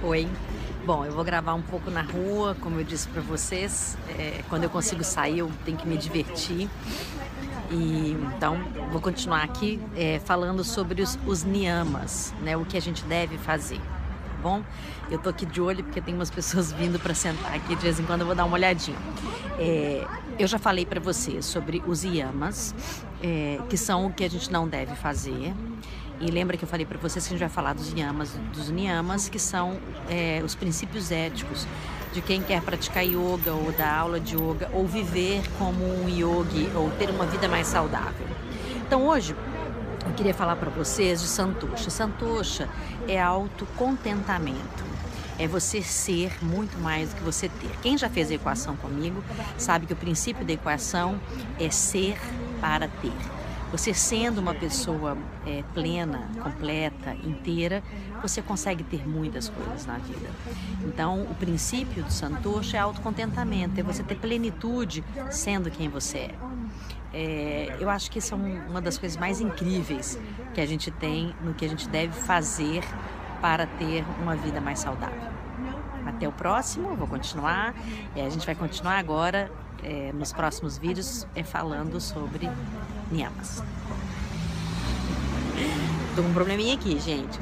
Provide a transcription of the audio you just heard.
Oi. Bom, eu vou gravar um pouco na rua, como eu disse para vocês. É, quando eu consigo sair, eu tenho que me divertir. E então vou continuar aqui é, falando sobre os, os né? O que a gente deve fazer. Tá bom? Eu tô aqui de olho porque tem umas pessoas vindo para sentar aqui de vez em quando eu vou dar uma olhadinha. É, eu já falei para vocês sobre os yamas, é, que são o que a gente não deve fazer. E lembra que eu falei para vocês que a gente vai falar dos yamas, dos niyamas, que são é, os princípios éticos de quem quer praticar yoga ou dar aula de yoga ou viver como um yogi ou ter uma vida mais saudável. Então hoje eu queria falar para vocês de Santosha. Santosha é autocontentamento. É você ser muito mais do que você ter. Quem já fez a equação comigo sabe que o princípio da equação é ser para ter. Você sendo uma pessoa é, plena, completa, inteira, você consegue ter muitas coisas na vida. Então, o princípio do Santoshi é autocontentamento, é você ter plenitude sendo quem você é. É, eu acho que isso é uma das coisas mais incríveis que a gente tem no que a gente deve fazer para ter uma vida mais saudável. Até o próximo, vou continuar. É, a gente vai continuar agora é, nos próximos vídeos é, falando sobre Niamas. Tô com um probleminha aqui, gente.